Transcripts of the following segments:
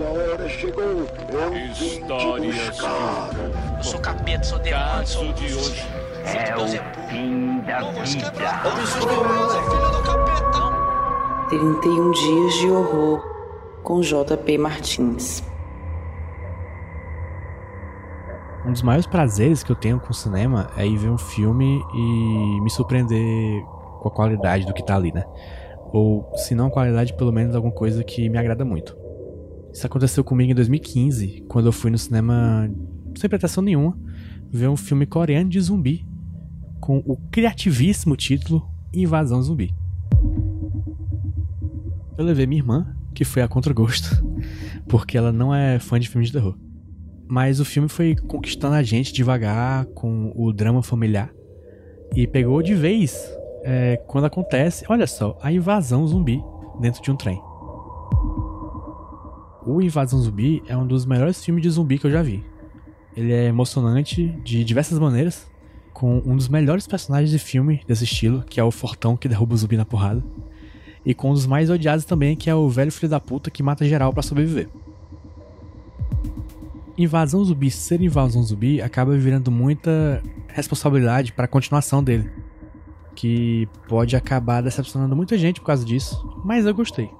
Sua hora chegou. Eu vim te buscar. Eu sou capeta, sou demônio, sou de hoje. É o fim da vida. 31 dias de horror com JP Martins. Um dos maiores prazeres que eu tenho com o cinema é ir ver um filme e me surpreender com a qualidade do que tá ali, né? Ou, se não a qualidade, pelo menos alguma coisa que me agrada muito. Isso aconteceu comigo em 2015, quando eu fui no cinema, sem pretensão nenhuma, ver um filme coreano de zumbi, com o criativíssimo título Invasão Zumbi. Eu levei minha irmã, que foi a contragosto, porque ela não é fã de filmes de terror. Mas o filme foi conquistando a gente devagar com o drama familiar e pegou de vez é, quando acontece, olha só, a invasão zumbi dentro de um trem. O Invasão Zumbi é um dos melhores filmes de zumbi que eu já vi. Ele é emocionante de diversas maneiras, com um dos melhores personagens de filme desse estilo, que é o Fortão que derruba o zumbi na porrada, e com um dos mais odiados também, que é o velho filho da puta que mata geral para sobreviver. Invasão Zumbi ser Invasão Zumbi acaba virando muita responsabilidade para a continuação dele, que pode acabar decepcionando muita gente por causa disso, mas eu gostei.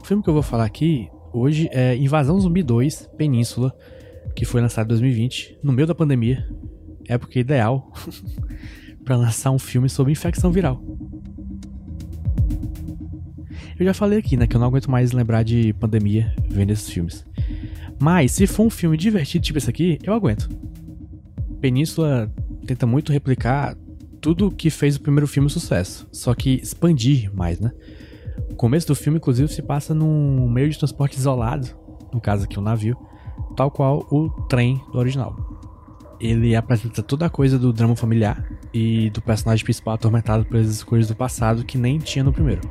O filme que eu vou falar aqui hoje é Invasão Zumbi 2 Península, que foi lançado em 2020, no meio da pandemia, época ideal para lançar um filme sobre infecção viral. Eu já falei aqui, né, que eu não aguento mais lembrar de pandemia vendo esses filmes. Mas se for um filme divertido tipo esse aqui, eu aguento. Península tenta muito replicar tudo que fez o primeiro filme sucesso, só que expandir mais, né? O começo do filme, inclusive, se passa num meio de transporte isolado, no caso aqui um navio, tal qual o trem do original. Ele apresenta toda a coisa do drama familiar e do personagem principal atormentado pelas escolhas do passado que nem tinha no primeiro.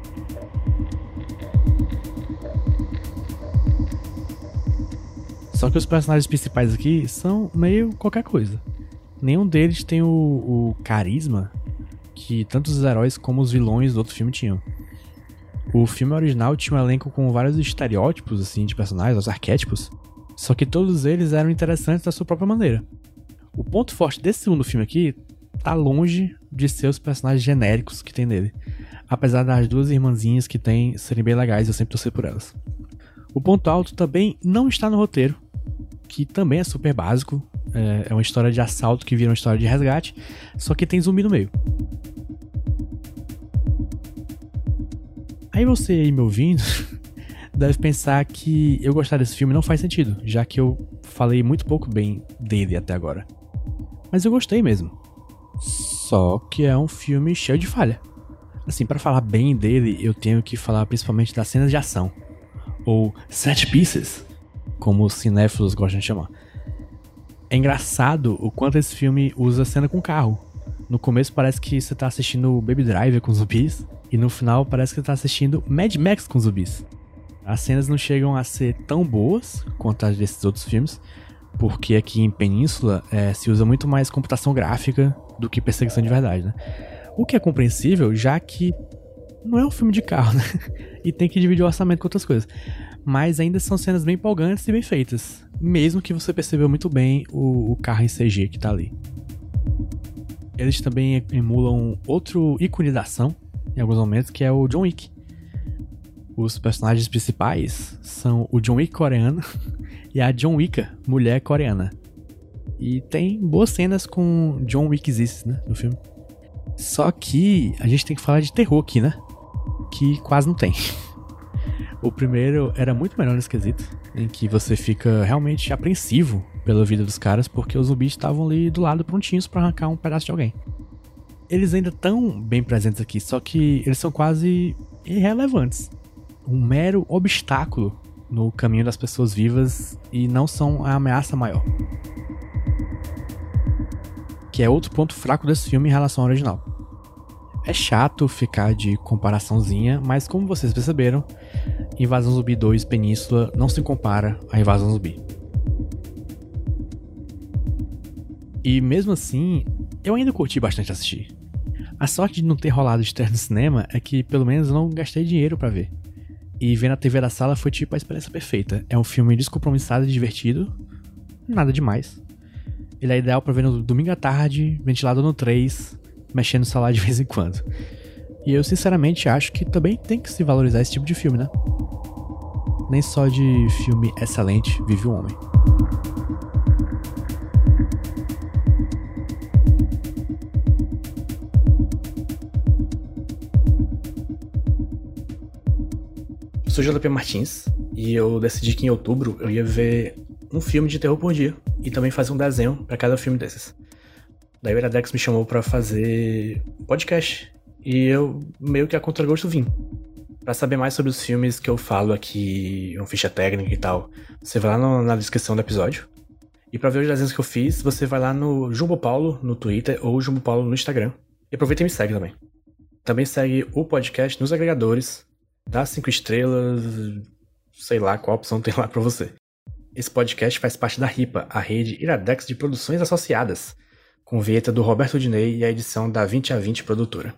Só que os personagens principais aqui são meio qualquer coisa. Nenhum deles tem o, o carisma que tanto os heróis como os vilões do outro filme tinham. O filme original tinha um elenco com vários estereótipos assim de personagens, os arquétipos, só que todos eles eram interessantes da sua própria maneira. O ponto forte desse segundo filme aqui tá longe de ser os personagens genéricos que tem nele, apesar das duas irmãzinhas que tem serem bem legais, eu sempre torcer por elas. O ponto alto também não está no roteiro, que também é super básico. É, é uma história de assalto que vira uma história de resgate, só que tem zumbi no meio. Aí você aí me ouvindo deve pensar que eu gostar desse filme não faz sentido, já que eu falei muito pouco bem dele até agora. Mas eu gostei mesmo. Só que é um filme cheio de falha. Assim, para falar bem dele, eu tenho que falar principalmente das cenas de ação, ou set pieces, como os cinéfilos gostam de chamar. É engraçado o quanto esse filme usa cena com carro. No começo parece que você tá assistindo Baby Driver com zumbis, e no final parece que você tá assistindo Mad Max com zumbis. As cenas não chegam a ser tão boas quanto as desses outros filmes, porque aqui em Península é, se usa muito mais computação gráfica do que perseguição de verdade, né? O que é compreensível, já que não é um filme de carro, né? E tem que dividir o orçamento com outras coisas. Mas ainda são cenas bem empolgantes e bem feitas. Mesmo que você percebeu muito bem o, o carro em CG que tá ali. Eles também emulam outro ícone da ação, em alguns momentos, que é o John Wick. Os personagens principais são o John Wick coreano e a John Wick, mulher coreana. E tem boas cenas com John Wickzices, né, no filme. Só que a gente tem que falar de terror aqui, né? Que quase não tem. O primeiro era muito melhor nesse quesito, em que você fica realmente apreensivo pela vida dos caras, porque os zumbis estavam ali do lado prontinhos para arrancar um pedaço de alguém. Eles ainda estão bem presentes aqui, só que eles são quase irrelevantes. Um mero obstáculo no caminho das pessoas vivas e não são a ameaça maior. Que é outro ponto fraco desse filme em relação ao original. É chato ficar de comparaçãozinha, mas como vocês perceberam, Invasão Zumbi 2 Península não se compara a Invasão Zumbi. E mesmo assim, eu ainda curti bastante assistir. A sorte de não ter rolado externo no cinema é que pelo menos eu não gastei dinheiro para ver. E ver na TV da sala foi tipo a experiência perfeita. É um filme descompromissado e divertido. Nada demais. Ele é ideal para ver no domingo à tarde, ventilado no 3, mexendo no celular de vez em quando. E eu sinceramente acho que também tem que se valorizar esse tipo de filme, né? Nem só de filme excelente vive o homem. Eu sou JP Martins e eu decidi que em outubro eu ia ver um filme de terror por dia e também fazer um desenho para cada filme desses. Daí o Iradex me chamou para fazer um podcast e eu meio que a contragosto vim. Para saber mais sobre os filmes que eu falo aqui, uma ficha técnica e tal, você vai lá no, na descrição do episódio. E para ver os desenhos que eu fiz, você vai lá no Jumbo Paulo no Twitter ou Jumbo Paulo no Instagram. E aproveita e me segue também. Também segue o podcast nos agregadores, dá cinco estrelas, sei lá qual opção tem lá para você. Esse podcast faz parte da RIPA, a rede Iradex de Produções Associadas, com vinheta do Roberto Dinei e a edição da 20 a 20 Produtora.